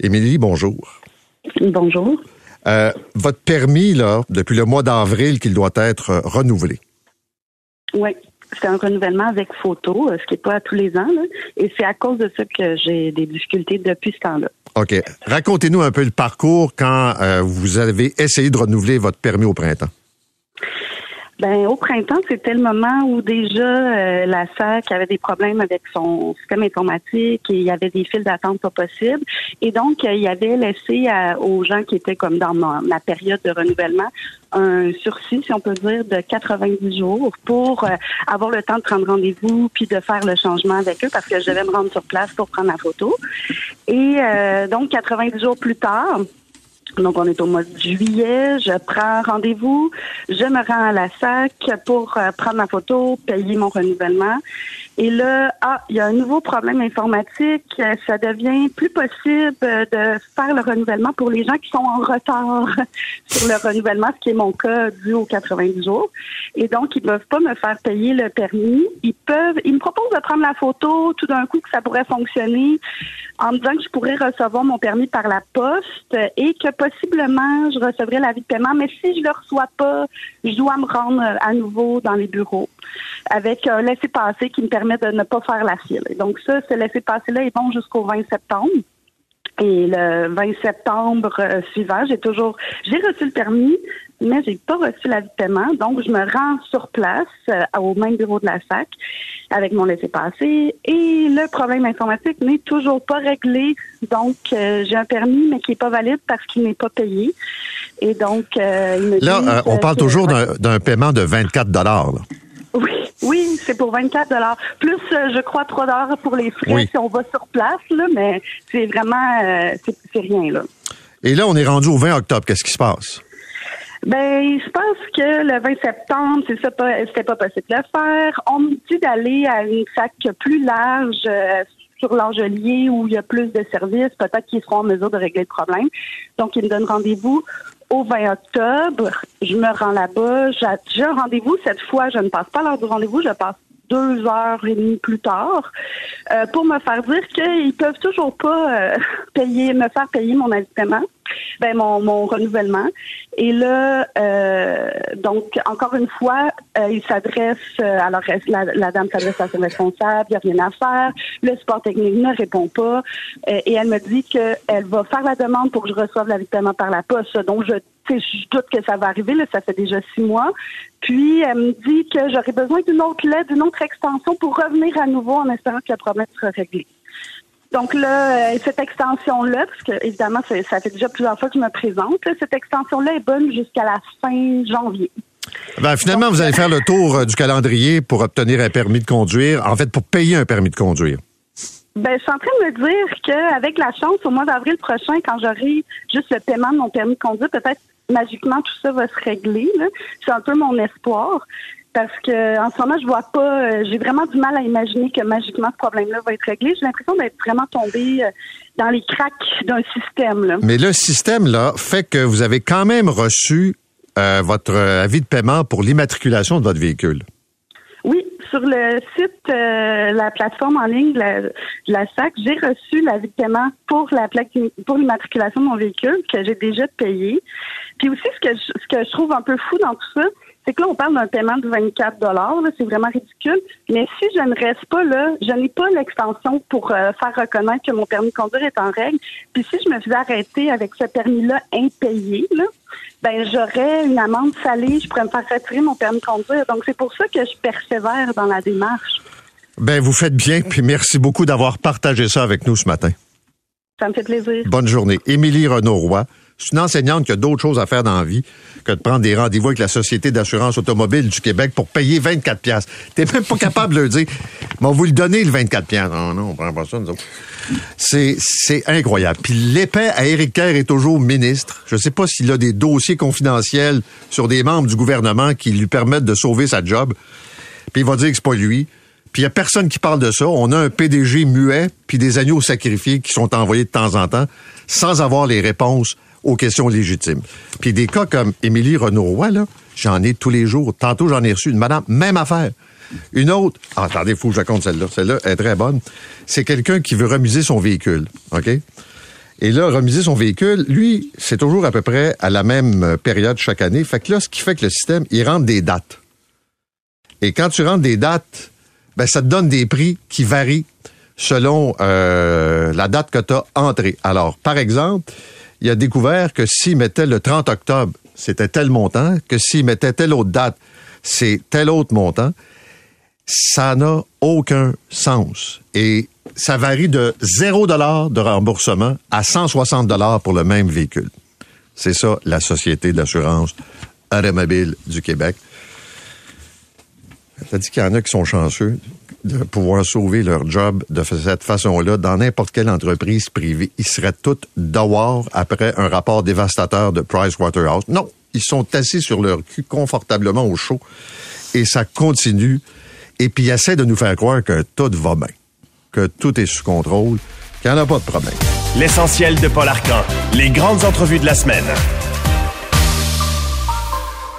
Émilie, bonjour. Bonjour. Euh, votre permis, là, depuis le mois d'avril, qu'il doit être renouvelé. Oui, c'est un renouvellement avec photo, euh, ce qui n'est pas à tous les ans. Là, et c'est à cause de ça que j'ai des difficultés depuis ce temps-là. OK. Racontez-nous un peu le parcours quand euh, vous avez essayé de renouveler votre permis au printemps. Ben, au printemps, c'était le moment où déjà euh, la SAC avait des problèmes avec son système informatique et il y avait des files d'attente pas possibles. Et donc, euh, il avait laissé aux gens qui étaient comme dans ma, période de renouvellement un sursis, si on peut dire, de 90 jours pour euh, avoir le temps de prendre rendez-vous puis de faire le changement avec eux parce que je devais me rendre sur place pour prendre la photo. Et donc, 90 jours plus tard, donc, on est au mois de juillet. Je prends rendez-vous. Je me rends à la SAC pour euh, prendre ma photo, payer mon renouvellement. Et là, ah, il y a un nouveau problème informatique. Ça devient plus possible de faire le renouvellement pour les gens qui sont en retard sur le renouvellement, ce qui est mon cas dû aux 90 jours. Et donc, ils ne peuvent pas me faire payer le permis. Ils peuvent, ils me proposent de prendre la photo tout d'un coup que ça pourrait fonctionner en me disant que je pourrais recevoir mon permis par la poste et que possiblement je recevrais l'avis de paiement. Mais si je le reçois pas, je dois me rendre à nouveau dans les bureaux avec un laissez-passer qui me permet de ne pas faire la file. donc ça, ce laissez-passer-là est bon jusqu'au 20 septembre. Et le 20 septembre euh, suivant, j'ai toujours, j'ai reçu le permis, mais j'ai pas reçu l'avis de paiement. Donc, je me rends sur place euh, au même bureau de la SAC avec mon laissez-passer. Et le problème informatique n'est toujours pas réglé. Donc, euh, j'ai un permis, mais qui est pas valide parce qu'il n'est pas payé. Et donc, il me Là, on parle toujours d'un paiement de 24 dollars. Oui, oui, c'est pour 24 dollars. Plus, euh, je crois, 3 dollars pour les frais si on va sur place, là, mais c'est vraiment, euh, c'est rien, là. Et là, on est rendu au 20 octobre. Qu'est-ce qui se passe? Ben, il se passe que le 20 septembre, c'est ça, c'était pas possible de le faire. On me dit d'aller à une sac plus large euh, sur l'Angelier où il y a plus de services. Peut-être qu'ils seront en mesure de régler le problème. Donc, ils me donnent rendez-vous au 20 octobre. Je me rends là-bas. J'ai un rendez-vous. Cette fois, je ne passe pas l'heure du rendez-vous. Je passe deux heures et demie plus tard euh, pour me faire dire qu'ils peuvent toujours pas euh, payer, me faire payer mon habitement, ben mon, renouvellement. Et là, euh, donc encore une fois, il s'adresse alors la, dame s'adresse à son responsable, il n'y a rien à faire. Le support technique ne répond pas et elle me dit qu'elle va faire la demande pour que je reçoive l'habitement par la poste. Donc je doute que ça va arriver, ça fait déjà six mois. Puis, elle me dit que j'aurais besoin d'une autre lettre, d'une autre extension pour revenir à nouveau en espérant que le problème sera réglé. Donc là, euh, cette extension-là, parce que évidemment, ça fait déjà plusieurs fois que je me présente, cette extension-là est bonne jusqu'à la fin janvier. Ben, finalement, vous allez faire le tour euh, du calendrier pour obtenir un permis de conduire, en fait, pour payer un permis de conduire. Ben, je suis en train de me dire qu'avec la chance, au mois d'avril prochain, quand j'aurai juste le paiement de mon permis de conduire, peut-être magiquement tout ça va se régler. C'est un peu mon espoir. Parce que en ce moment, je vois pas. Euh, j'ai vraiment du mal à imaginer que magiquement ce problème-là va être réglé. J'ai l'impression d'être vraiment tombé euh, dans les cracks d'un système. Mais le système là fait que vous avez quand même reçu euh, votre avis de paiement pour l'immatriculation de votre véhicule. Oui, sur le site, la plateforme en ligne de la, SAC, j'ai reçu l'avis de paiement pour la plaque pour l'immatriculation de mon véhicule que j'ai déjà payé. Puis aussi, ce que, je, ce que je trouve un peu fou dans tout ça, c'est que là, on parle d'un paiement de 24 dollars. C'est vraiment ridicule. Mais si je ne reste pas là, je n'ai pas l'extension pour euh, faire reconnaître que mon permis de conduire est en règle. Puis si je me faisais arrêter avec ce permis-là impayé, là, ben j'aurais une amende salée. Je pourrais me faire retirer mon permis de conduire. Donc c'est pour ça que je persévère dans la démarche. Ben vous faites bien. Puis merci beaucoup d'avoir partagé ça avec nous ce matin. Ça me fait plaisir. Bonne journée. Émilie Renaud-Roy. C'est une enseignante qui a d'autres choses à faire dans la vie que de prendre des rendez-vous avec la Société d'assurance automobile du Québec pour payer 24 pièces. T'es même pas capable de le dire. Mais on vous le donner, le 24 pièces. Non, non, on prend pas ça, nous autres. C'est, incroyable. Puis l'épais à Éric Kerr est toujours ministre. Je sais pas s'il a des dossiers confidentiels sur des membres du gouvernement qui lui permettent de sauver sa job. Puis il va dire que c'est pas lui. Puis il y a personne qui parle de ça. On a un PDG muet, puis des agneaux sacrifiés qui sont envoyés de temps en temps, sans avoir les réponses aux questions légitimes. Puis des cas comme Émilie Renaud-Roy, là, j'en ai tous les jours. Tantôt, j'en ai reçu une madame, même affaire. Une autre, ah, attendez, faut que je raconte celle-là. Celle-là est très bonne. C'est quelqu'un qui veut remiser son véhicule, OK? Et là, remiser son véhicule, lui, c'est toujours à peu près à la même période chaque année. Fait que là, ce qui fait que le système, il rentre des dates. Et quand tu rentres des dates, ben, ça te donne des prix qui varient selon euh, la date que tu as entrée. Alors, par exemple, il a découvert que s'il mettait le 30 octobre, c'était tel montant, que s'il mettait telle autre date, c'est tel autre montant. Ça n'a aucun sens. Et ça varie de 0 de remboursement à 160 pour le même véhicule. C'est ça, la Société d'assurance automobile du Québec. T'as dit qu'il y en a qui sont chanceux de pouvoir sauver leur job de cette façon-là dans n'importe quelle entreprise privée. Ils seraient tous dehors après un rapport dévastateur de Pricewaterhouse. Non, ils sont assis sur leur cul confortablement au chaud et ça continue. Et puis ils essaient de nous faire croire que tout va bien, que tout est sous contrôle, qu'il n'y en a pas de problème. L'essentiel de Paul Arcan, les grandes entrevues de la semaine.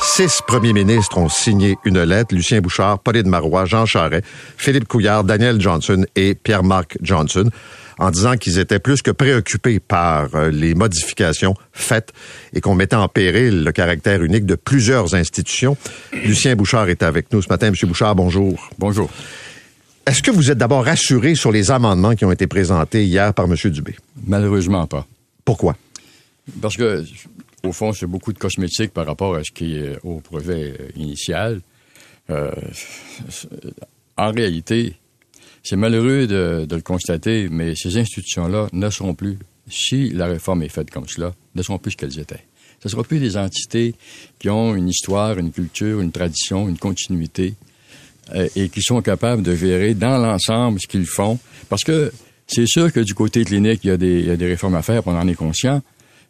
Six premiers ministres ont signé une lettre. Lucien Bouchard, Pauline Marois, Jean Charest, Philippe Couillard, Daniel Johnson et Pierre-Marc Johnson en disant qu'ils étaient plus que préoccupés par euh, les modifications faites et qu'on mettait en péril le caractère unique de plusieurs institutions. Lucien Bouchard est avec nous ce matin. Monsieur Bouchard, bonjour. Bonjour. Est-ce que vous êtes d'abord rassuré sur les amendements qui ont été présentés hier par M. Dubé? Malheureusement pas. Pourquoi? Parce que au fond, c'est beaucoup de cosmétiques par rapport à ce qui est au projet initial. Euh, en réalité, c'est malheureux de, le constater, mais ces institutions-là ne seront plus, si la réforme est faite comme cela, ne seront plus ce qu'elles étaient. Ce ne seront plus des entités qui ont une histoire, une culture, une tradition, une continuité, euh, et qui sont capables de gérer dans l'ensemble ce qu'ils font. Parce que c'est sûr que du côté clinique, il y, a des, il y a des réformes à faire, on en est conscient,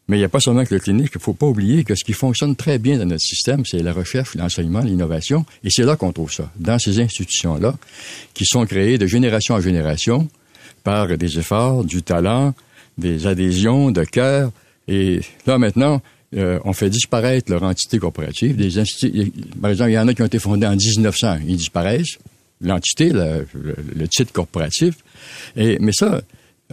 mais il n'y a pas seulement que le clinique. Il ne faut pas oublier que ce qui fonctionne très bien dans notre système, c'est la recherche, l'enseignement, l'innovation. Et c'est là qu'on trouve ça, dans ces institutions-là, qui sont créées de génération en génération par des efforts, du talent, des adhésions de cœur. Et là, maintenant, euh, on fait disparaître leur entité corporative. Par exemple, il y en a qui ont été fondés en 1900. Ils disparaissent. L'entité, le, le, titre corporatif. Et, mais ça,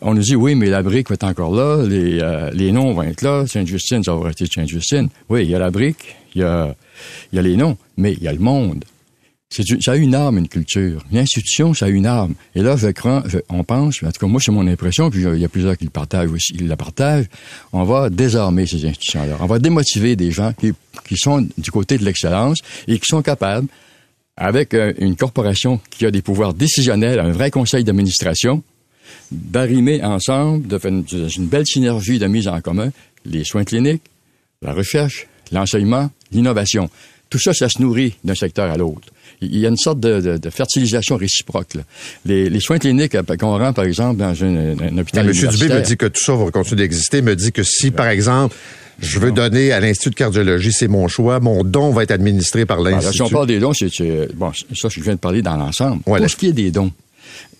on nous dit, oui, mais la brique va être encore là, les, euh, les noms vont être là, Sainte-Justine, ça va rester Sainte-Justine. Oui, il y a la brique, il y a, les noms, mais il y a le monde. C'est, ça a une arme, une culture. L'institution, ça a une arme. Et là, je crois, on pense, en tout cas, moi, c'est mon impression, puis il y a plusieurs qui le partagent aussi, ils la partagent, on va désarmer ces institutions-là. On va démotiver des gens qui, qui sont du côté de l'excellence et qui sont capables, avec euh, une corporation qui a des pouvoirs décisionnels, un vrai conseil d'administration, d'arrimer ensemble, de faire une, belle synergie de mise en commun, les soins cliniques, la recherche, l'enseignement, l'innovation. Tout ça, ça se nourrit d'un secteur à l'autre. Il y a une sorte de, fertilisation réciproque. Les, soins cliniques euh, qu'on rend, par exemple, dans un, hôpital M. Dubé me dit que tout ça va continuer d'exister, me dit que si, par exemple, je veux donner à l'Institut de cardiologie, c'est mon choix. Mon don va être administré par l'Institut. si on parle des dons, c'est, bon, ça, je viens de parler dans l'ensemble. Pour ce qui est des dons,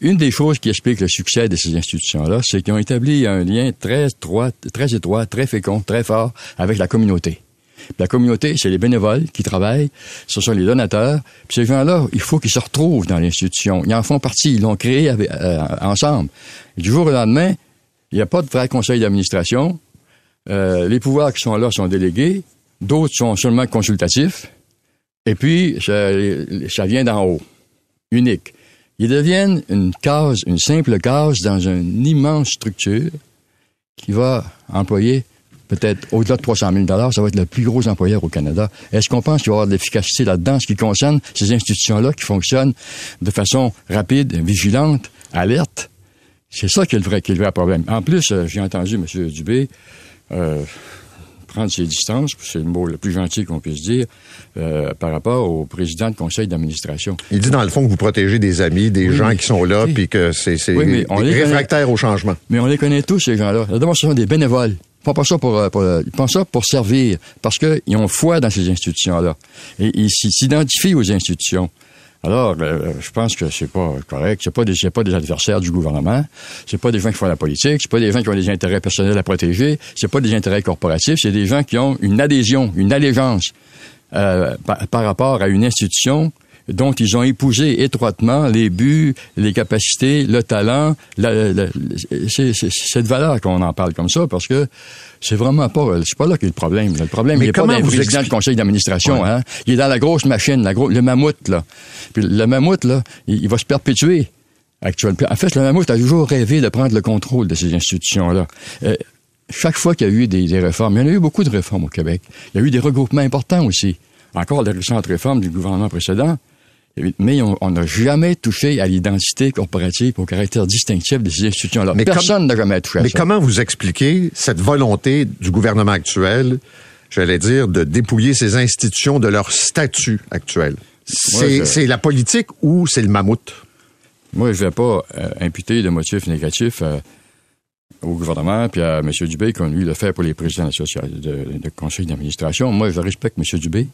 une des choses qui explique le succès de ces institutions-là, c'est qu'ils ont établi un lien très étroit, très fécond, très fort avec la communauté. la communauté, c'est les bénévoles qui travaillent, ce sont les donateurs. Puis ces gens-là, il faut qu'ils se retrouvent dans l'institution. Ils en font partie, ils l'ont créé euh, ensemble. du jour au lendemain, il n'y a pas de vrai conseil d'administration. Euh, les pouvoirs qui sont là sont délégués, d'autres sont seulement consultatifs. Et puis, ça, ça vient d'en haut, unique. Ils deviennent une case, une simple case dans une immense structure qui va employer peut-être au-delà de 300 000 ça va être le plus gros employeur au Canada. Est-ce qu'on pense qu'il va y avoir de l'efficacité là-dedans, ce qui concerne ces institutions-là qui fonctionnent de façon rapide, vigilante, alerte? C'est ça qui est le vrai, qui est le vrai problème. En plus, euh, j'ai entendu M. Dubé euh, prendre ses distances, c'est le mot le plus gentil qu'on puisse dire, euh, par rapport au président de conseil d'administration. Il dit dans le fond que vous protégez des amis, des gens qui sont là, puis que c'est oui, réfractaire au changement. Mais on les connaît tous, ces gens-là. D'abord, ce sont des bénévoles. Ils font pas ça pour, euh, pour ils font ça pour servir, parce qu'ils ont foi dans ces institutions-là. Et ils s'identifient aux institutions. Alors, euh, je pense que c'est pas correct. C'est pas des, pas des adversaires du gouvernement. C'est pas des gens qui font la politique. C'est pas des gens qui ont des intérêts personnels à protéger. C'est pas des intérêts corporatifs. C'est des gens qui ont une adhésion, une allégeance euh, par, rapport à une institution dont ils ont épousé étroitement les buts, les capacités, le talent. La, la- c'est cette valeur qu'on en parle comme ça parce que c'est vraiment pas c'est pas là qu'est le problème. Le problème Mais il est pas dans le président du conseil d'administration. Ouais. Hein? Il est dans la grosse machine, la gros- le mammouth là. Puis le mammouth là, il, il va se perpétuer. Actuellement. En fait, le mammouth a toujours rêvé de prendre le contrôle de ces institutions-là. Euh, chaque fois qu'il y a eu des, des réformes, il y en a eu beaucoup de réformes au Québec. Il y a eu des regroupements importants aussi. Encore les récentes réformes du gouvernement précédent. Mais on n'a jamais touché à l'identité corporative, au caractère distinctif de ces institutions-là. Mais Personne n'a jamais touché à Mais ça. comment vous expliquez cette volonté du gouvernement actuel, j'allais dire, de dépouiller ces institutions de leur statut actuel? C'est je- la politique ou c'est le mammouth? Moi, je vais pas euh, imputer de motifs négatifs euh, au gouvernement puis à M. Dubé, comme lui le fait pour les présidents de, de conseil d'administration. Moi, je respecte M. Dubé.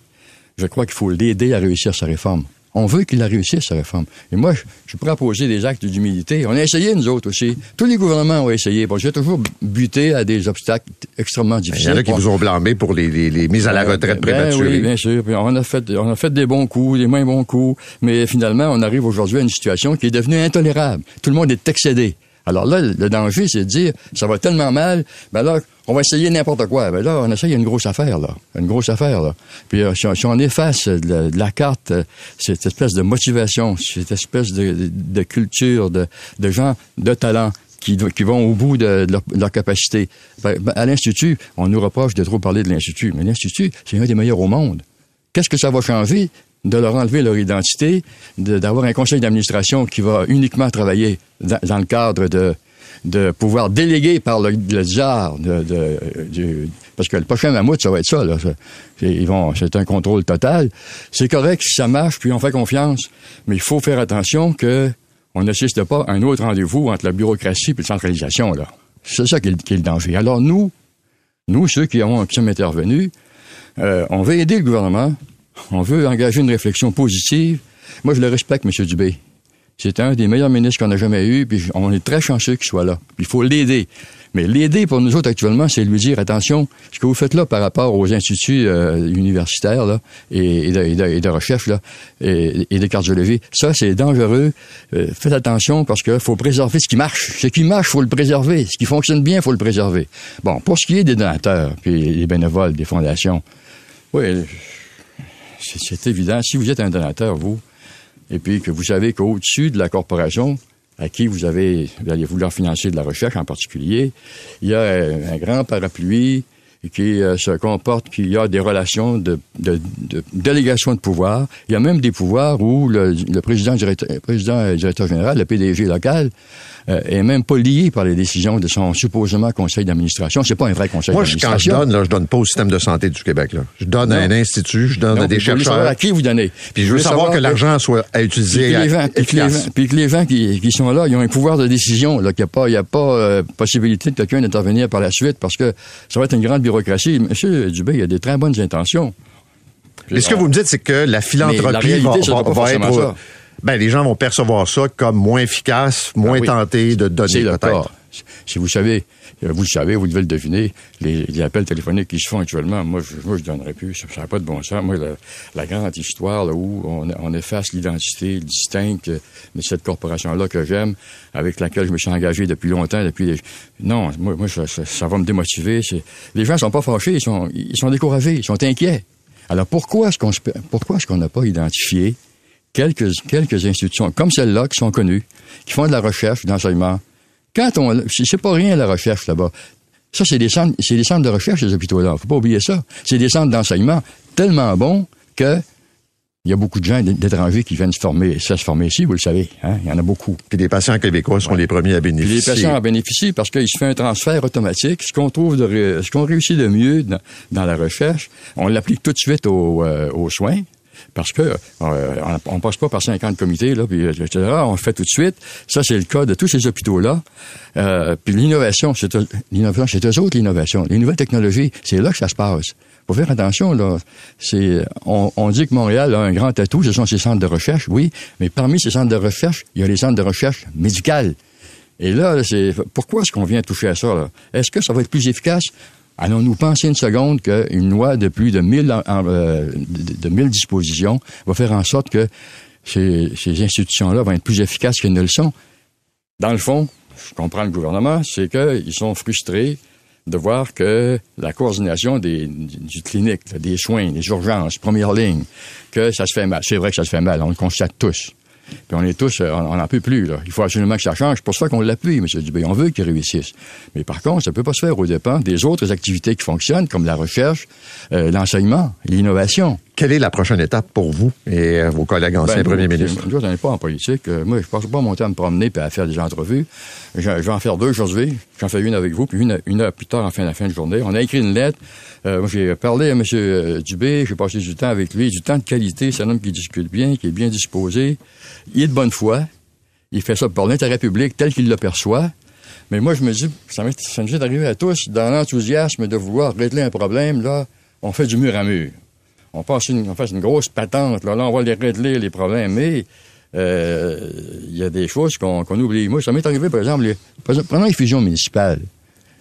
Je crois qu'il faut l'aider à réussir sa réforme. On veut qu'il la réussisse, sa réforme. Et moi, je, je poser des actes d'humilité. On a essayé, nous autres aussi. Tous les gouvernements ont essayé. Bon, j'ai toujours buté à des obstacles extrêmement Il difficiles. y en a qui Bon, vous ont blâmé pour les, les- les mises à la ben, retraite ben prématurée. oui, bien sûr. Puis on a fait, on a fait des bons coups, des moins bons coups, mais finalement, on arrive aujourd'hui à une situation qui est devenue intolérable. Tout le monde est excédé. Alors là, le danger, c'est de dire, ça va tellement mal, ben là, on va essayer n'importe quoi. Ben là, on essaye une grosse affaire, là. Une grosse affaire, là. Puis euh, si, on, efface de la, carte euh, cette espèce de motivation, cette espèce de, culture, de, gens de talent, qui, vont au bout de, leur, de capacité. Ben, ben, à l'Institut, on nous reproche de trop parler de l'Institut, mais l'Institut, c'est un des meilleurs au monde. Qu'est-ce que ça va changer? De leur enlever leur identité, de- d'avoir un conseil d'administration qui va uniquement travailler dans, le cadre de, de pouvoir déléguer par le, le JAR, de, du- parce que le prochain mammouth, ça va être ça. Là, ils vont, c'est un contrôle total. C'est correct si ça marche, puis on fait confiance, mais il faut faire attention que on n'assiste pas à un autre rendez-vous entre la bureaucratie et la centralisation. Là. C'est ça qui est, le- danger. Alors nous, nous, ceux qui, ont, qui sommes intervenus, euh, on veut aider le gouvernement. On veut engager une réflexion positive. Moi, je le respecte, M. Dubé. C'est un des meilleurs ministres qu'on a jamais eu, puis on est très chanceux qu'il soit là. Il faut l'aider. Mais l'aider pour nous autres actuellement, c'est lui dire attention, ce que vous faites là par rapport aux instituts euh, universitaires là, et, de, et de- et de recherche là, et, et de cardiologie, ça c'est dangereux. Euh, faites attention parce qu'il faut préserver ce qui marche. Ce qui marche, faut le préserver. Ce qui fonctionne bien, faut le préserver. Bon, pour ce qui est des donateurs puis les bénévoles des fondations, oui, c'est évident. Si vous êtes un donateur, vous, et puis que vous savez qu'au-dessus de la corporation, à qui vous avez, vous allez vouloir financer de la recherche en particulier, il y a un grand parapluie qui euh, se comporte, qu'il y a des relations de, de- de délégation de pouvoir. Il y a même des pouvoirs où le, le président, directeur, président directeur général, le PDG local, euh, est même pas lié par les décisions de son supposément conseil d'administration. C'est pas un vrai conseil Moi, je- quand je d'administration. donne, là, je donne pas au système de santé du Québec. Là. Je donne à un institut, je donne à des chercheurs. à qui vous donnez. Puis je veux savoir que l'argent soit à utiliser puis que les gens, puis que les gens qui, qui sont là, ils ont un pouvoir de décision. Là, qu'il n'y a pas, il y a pas euh, possibilité de quelqu'un d'intervenir par la suite parce que ça va être une grande bureaucratie. Monsieur Dubé, il a des très bonnes intentions. Mais ce que vous me dites, c'est que la la philanthropie réalité, va, va- va être... ça. Ben, les gens vont percevoir ça comme moins efficace, moins oui. tenté de donner peut-être. Si vous savez, vous le savez, vous devez le deviner, les, appels téléphoniques qui se font actuellement, moi, je, moi, je donnerais plus. Ça n'a pas de bon sens. Moi, la, la grande histoire là, où on, on efface l'identité distincte de cette corporation-là que j'aime, avec laquelle je me suis engagé depuis longtemps, depuis les... Non, moi, moi ça, ça- va me démotiver. Les gens sont pas fâchés, ils sont, ils sont découragés, ils sont inquiets. Alors pourquoi est-ce qu'on pourquoi est-ce qu'on n'a pas identifié quelques, quelques institutions comme celle-là qui sont connues, qui font de la recherche, de l'enseignement. Quand on, c'est pas rien la recherche là-bas. Ça, c'est des centres, c'est des centres de recherche, ces hôpitaux-là. Faut pas oublier ça. C'est des centres d'enseignement tellement bons que il y a beaucoup de gens d'étrangers qui viennent se former, ça se former ici, vous le savez. Hein? Il y en a beaucoup. Puis les patients québécois seront les premiers à Puis les bénéficier. patients en bénéficient parce qu'il se fait un transfert automatique. Ce qu'on trouve de, ce qu'on réussit de mieux dans, dans la recherche, on l'applique tout de suite aux, euh, aux soins. Parce que euh, on, on passe pas par 50 comités, là, puis, etc. On le fait tout de suite. Ça, c'est le cas de tous ces hôpitaux-là. Euh, puis l'innovation, c'est l'innovation, c'est eux autres l'innovation. Les nouvelles technologies, c'est là que ça se passe. Faut faire attention, là. C'est, on, on dit que Montréal a un grand atout, ce sont ses centres de recherche, oui, mais parmi ces centres de recherche, il y a les centres de recherche médicales. Et là, c'est pourquoi est-ce qu'on vient toucher à ça? Est-ce que ça va être plus efficace? Allons-nous penser une seconde qu'une loi de plus de 1000, en- en, euh, de, 1000 dispositions va faire en sorte que ces, institutions-là vont être plus efficaces qu'elles ne le sont? Dans le fond, je comprends le gouvernement, c'est qu'ils sont frustrés de voir que la coordination des, du, clinique, des soins, des urgences, première ligne, que ça se fait mal. C'est vrai que ça se fait mal, on le constate tous. Puis on est tous, euh, on n'en peut plus. Là. Il faut absolument que ça change. C'est pour ça qu'on l'appuie, M. Dubé. On veut qu'il réussisse. Mais par contre, ça peut pas se faire aux dépens des autres activités qui fonctionnent, comme la recherche, euh, l'enseignement, l'innovation. Quelle est la prochaine étape pour vous et euh, vos collègues anciens Ben, premiers ministres? Nous, on n'est pas en politique. Euh, moi, je ne passe pas mon temps à me promener et à faire des entrevues. Je, je vais en faire deux aujourd'hui. J'en fais une avec vous, puis une, une heure plus tard, en fin, la fin de journée. On a écrit une lettre. Euh, moi, j'ai parlé à M. euh, Dubé. J'ai passé du temps avec lui. Du temps de qualité. C'est un homme qui discute bien, qui est bien disposé. Il est de bonne foi. Il fait ça pour l'intérêt public tel qu'il le perçoit. Mais moi, je me dis, ça, m'est- ça nous est arrivé à tous, dans l'enthousiasme de vouloir régler un problème, là, on fait du mur à mur on passe une, on une grosse patente, là, là, on va les régler, les problèmes, mais euh, il y a des choses qu'on oublie. Moi, ça m'est arrivé, par exemple, les, prenons les fusions municipales.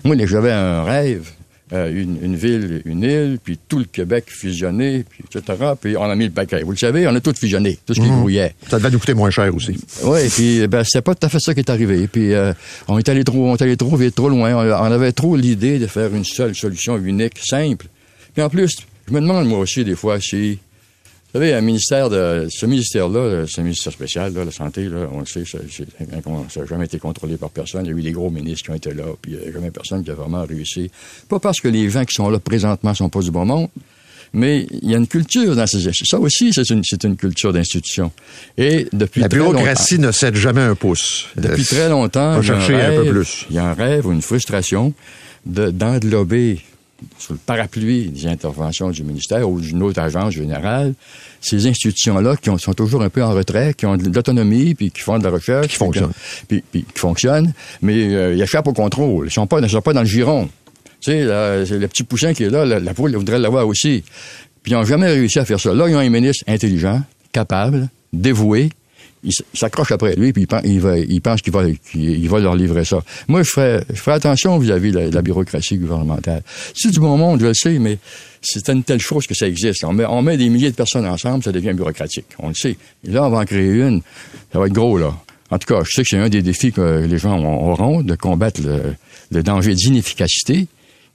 Moi, j'avais un rêve, euh, une, une ville, une île, puis tout le Québec fusionné, puis etc., puis on a mis le paquet. Vous le savez, on a tout fusionné, tout ce qui grouillait. Ça devait nous coûter moins cher aussi. Oui, puis ben, c'était pas tout à fait ça qui est arrivé. Puis euh, on est allé trop, on est allé trop vite, trop loin. On, on avait trop l'idée de faire une seule solution unique, simple. Puis en plus, je me demande moi aussi des fois si, vous savez, un ministère de, ce ministère-là, ce ministère spécial, là, la santé, là, on le sait, ça n'a jamais été contrôlé par personne. Il y a eu des gros ministres qui ont été là, puis il n'y a jamais personne qui a vraiment réussi. Pas parce que les gens qui sont là présentement sont pas du bon monde, mais il y a une culture dans ces Ça aussi, c'est une, une culture d'institution. Et depuis La très longtemps- bureaucratie ne cède jamais un pouce. depuis Euh, très longtemps, il y a un chercher un peu rêve- plus. Il y a un rêve ou une frustration de- d'englober sous le parapluie des interventions du ministère ou d'une autre agence générale ces institutions-là qui ont- sont toujours un peu en retrait, qui ont de l'autonomie, puis qui font de la recherche. Qui fonctionnent. Puis, puis qui fonctionnent, mais euh, ils échappent au contrôle. Ils sont pas, ils sont pas dans le giron. Tu sais, là, c'est le petit poussin qui est là, la, la poule voudrait l'avoir aussi. Puis ils n'ont jamais réussi à faire ça. Là, ils ont un ministre intelligent, capable, dévoué. Il s'accroche après lui, puis il, pense qu'il va, va leur livrer ça. Moi, je ferais, je ferais attention vis-à-vis de la, bureaucratie gouvernementale. C'est du bon monde, je le sais, mais c'est une telle chose que ça existe. On met, on met des milliers de personnes ensemble, ça devient bureaucratique. On le sait. Et là, on va en créer une. Ça va être gros, là. En tout cas, je sais que c'est un des défis que les gens ont- auront de combattre le, le danger d'inefficacité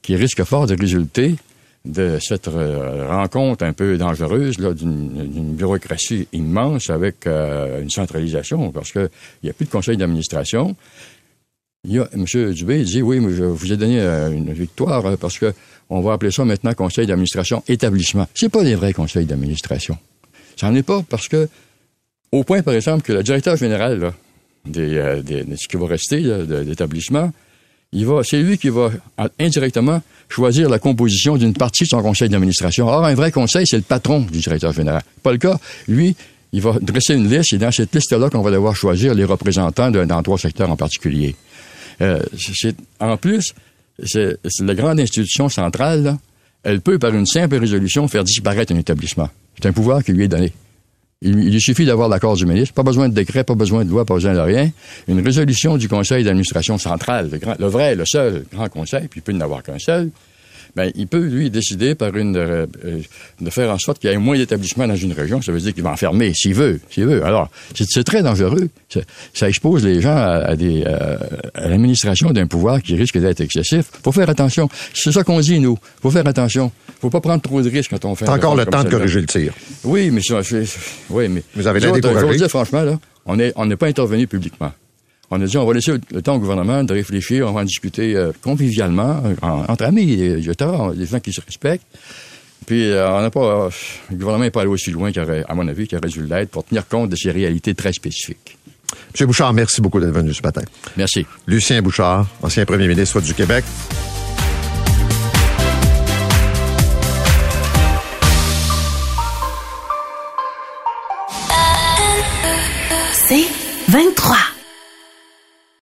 qui risque fort de résulter de cette euh, rencontre un peu dangereuse d'une bureaucratie immense avec euh, une centralisation, parce qu'il n'y a plus de conseil d'administration. M. Dubé dit, oui, mais je vous ai donné euh, une victoire euh, parce que on va appeler ça maintenant conseil d'administration établissement. C'est pas des vrais conseils d'administration. N'en est pas parce que, au point, par exemple, que le directeur général là, des, des- de ce qui va rester l'établissement, il va, c'est lui qui va en- indirectement choisir la composition d'une partie de son conseil d'administration. Or, un vrai conseil, c'est le patron du directeur général. Pas le cas. Lui, il va dresser une liste et dans cette liste-là qu'on va devoir choisir les représentants d'un- dans trois secteurs en particulier. Euh, en plus, c'est, la grande institution centrale, elle peut, par une simple résolution, faire disparaître un établissement. C'est un pouvoir qui lui est donné. Il, suffit d'avoir l'accord du ministre, pas besoin de décret, pas besoin de loi, pas besoin de rien. Une résolution du conseil d'administration central, le, grand- le vrai, le seul grand conseil, puis il peut n'y avoir qu'un seul, ben, il peut, lui, décider par une, euh, euh, de faire en sorte qu'il y ait moins d'établissements dans une région. Ça veut dire qu'il va en fermer, s'il veut, s'il veut. Alors, c'est, très dangereux. Ça, expose les gens à, à des, euh, à l'administration d'un pouvoir qui risque d'être excessif. Faut faire attention. C'est ça qu'on dit, nous. Faut faire attention. Faut pas prendre trop de risques quand on fait T'as encore le temps de corriger le tir. oui, mais ça, oui, mais. Vous avez l'air franchement, là, on n'est on n'est pas intervenu publiquement. On a dit, on va laisser le temps au gouvernement de réfléchir, on va en discuter euh, convivialement, euh, en- entre amis, euh, etc., des gens qui se respectent. Puis, euh, on n'a pas, euh, le gouvernement n'est pas allé aussi loin, qu'il aurait, à mon avis, qu'il aurait dû l'être pour tenir compte de ces réalités très spécifiques. M. Bouchard, merci beaucoup d'être venu ce matin. Merci. Lucien Bouchard, ancien premier ministre du Québec. C'est 23.